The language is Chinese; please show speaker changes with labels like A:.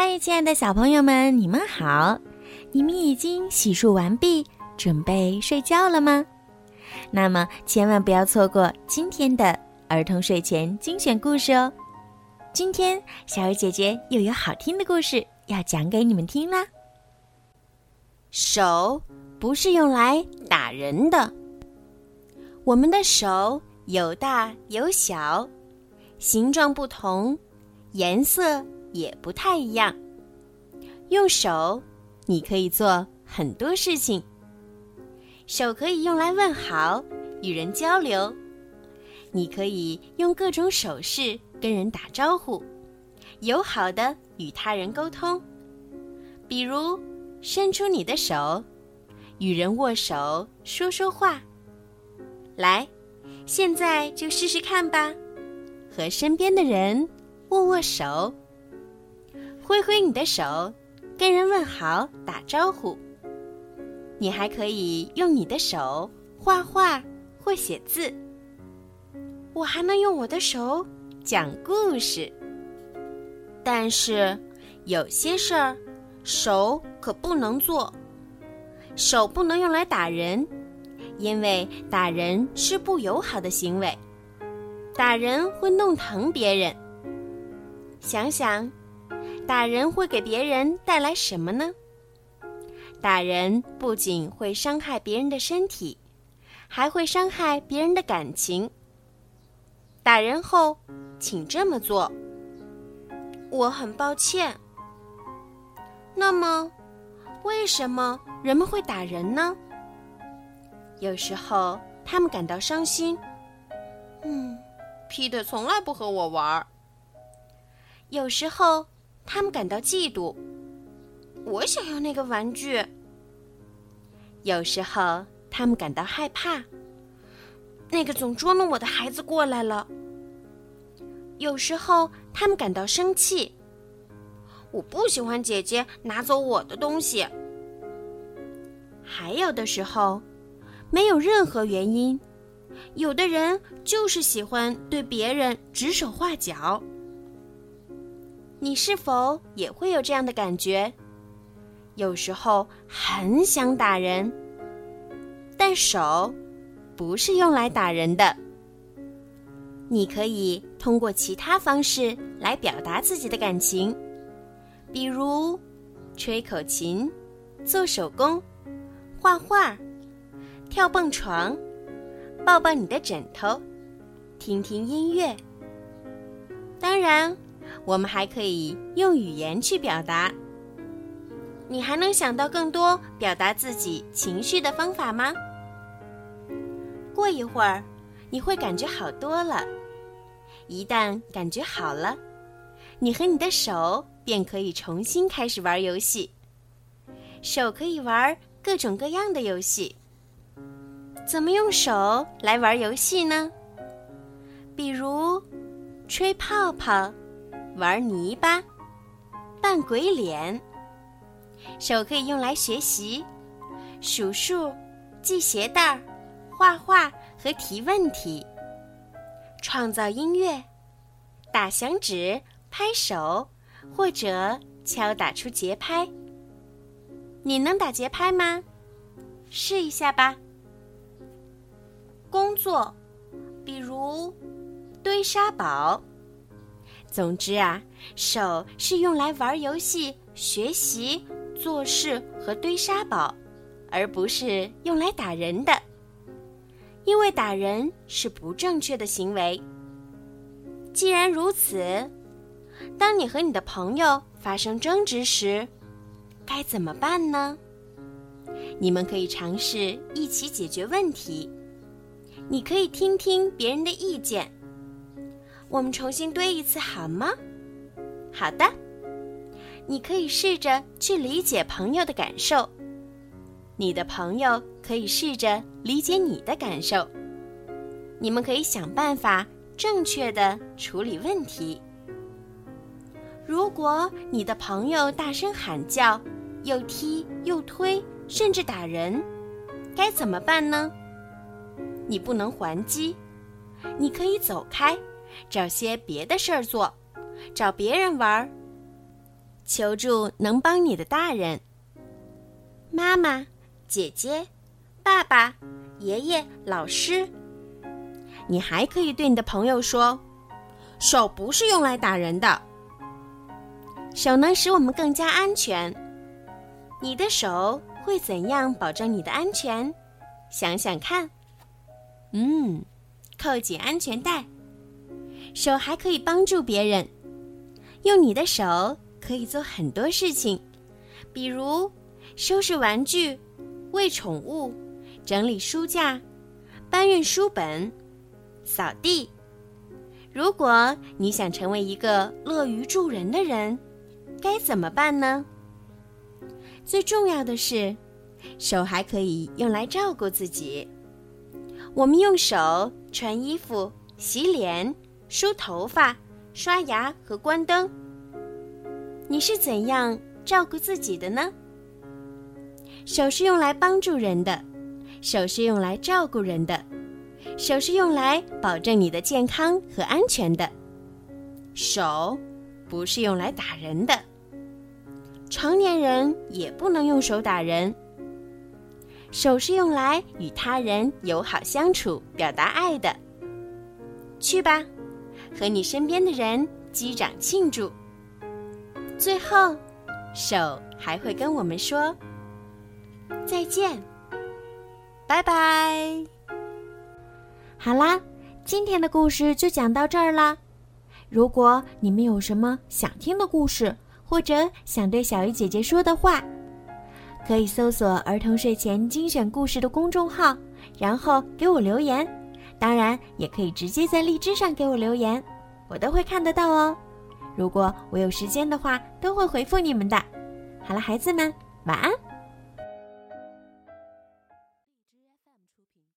A: 嗨，亲爱的小朋友们，你们好！你们已经洗漱完毕，准备睡觉了吗？那么千万不要错过今天的儿童睡前精选故事哦！今天小鱼姐姐又有好听的故事要讲给你们听啦。手不是用来打人的，我们的手有大有小，形状不同，颜色。也不太一样。用手，你可以做很多事情。手可以用来问好、与人交流。你可以用各种手势跟人打招呼，友好的与他人沟通。比如，伸出你的手，与人握手，说说话。来，现在就试试看吧，和身边的人握握手。挥挥你的手，跟人问好、打招呼。你还可以用你的手画画或写字。我还能用我的手讲故事。但是有些事儿，手可不能做。手不能用来打人，因为打人是不友好的行为。打人会弄疼别人。想想。打人会给别人带来什么呢？打人不仅会伤害别人的身体，还会伤害别人的感情。打人后，请这么做。我很抱歉。那么，为什么人们会打人呢？有时候他们感到伤心。嗯，皮特从来不和我玩。有时候。他们感到嫉妒，我想要那个玩具。有时候他们感到害怕，那个总捉弄我的孩子过来了。有时候他们感到生气，我不喜欢姐姐拿走我的东西。还有的时候，没有任何原因，有的人就是喜欢对别人指手画脚。你是否也会有这样的感觉？有时候很想打人，但手不是用来打人的。你可以通过其他方式来表达自己的感情，比如吹口琴、做手工、画画、跳蹦床、抱抱你的枕头、听听音乐。当然。我们还可以用语言去表达。你还能想到更多表达自己情绪的方法吗？过一会儿，你会感觉好多了。一旦感觉好了，你和你的手便可以重新开始玩游戏。手可以玩各种各样的游戏。怎么用手来玩游戏呢？比如，吹泡泡。玩泥巴，扮鬼脸。手可以用来学习、数数、系鞋带、画画和提问题。创造音乐，打响指、拍手，或者敲打出节拍。你能打节拍吗？试一下吧。工作，比如堆沙堡。总之啊，手是用来玩游戏、学习、做事和堆沙堡，而不是用来打人的。因为打人是不正确的行为。既然如此，当你和你的朋友发生争执时，该怎么办呢？你们可以尝试一起解决问题。你可以听听别人的意见。我们重新堆一次好吗？好的，你可以试着去理解朋友的感受，你的朋友可以试着理解你的感受。你们可以想办法正确的处理问题。如果你的朋友大声喊叫，又踢又推，甚至打人，该怎么办呢？你不能还击，你可以走开。找些别的事儿做，找别人玩儿。求助能帮你的大人，妈妈、姐姐、爸爸、爷爷、老师。你还可以对你的朋友说：“手不是用来打人的，手能使我们更加安全。”你的手会怎样保证你的安全？想想看。嗯，扣紧安全带。手还可以帮助别人，用你的手可以做很多事情，比如收拾玩具、喂宠物、整理书架、搬运书本、扫地。如果你想成为一个乐于助人的人，该怎么办呢？最重要的是，手还可以用来照顾自己。我们用手穿衣服、洗脸、梳头发、刷牙和关灯。你是怎样照顾自己的呢？手是用来帮助人的，手是用来照顾人的，手是用来保证你的健康和安全的。手不是用来打人的，成年人也不能用手打人。手是用来与他人友好相处、表达爱的。去吧，和你身边的人击掌庆祝。最后，手还会跟我们说再见，拜拜。好啦，今天的故事就讲到这儿啦。如果你们有什么想听的故事，或者想对小鱼姐姐说的话，可以搜索“儿童睡前精选故事”的公众号，然后给我留言。当然，也可以直接在荔枝上给我留言，我都会看得到哦。如果我有时间的话，都会回复你们的。好了，孩子们，晚安。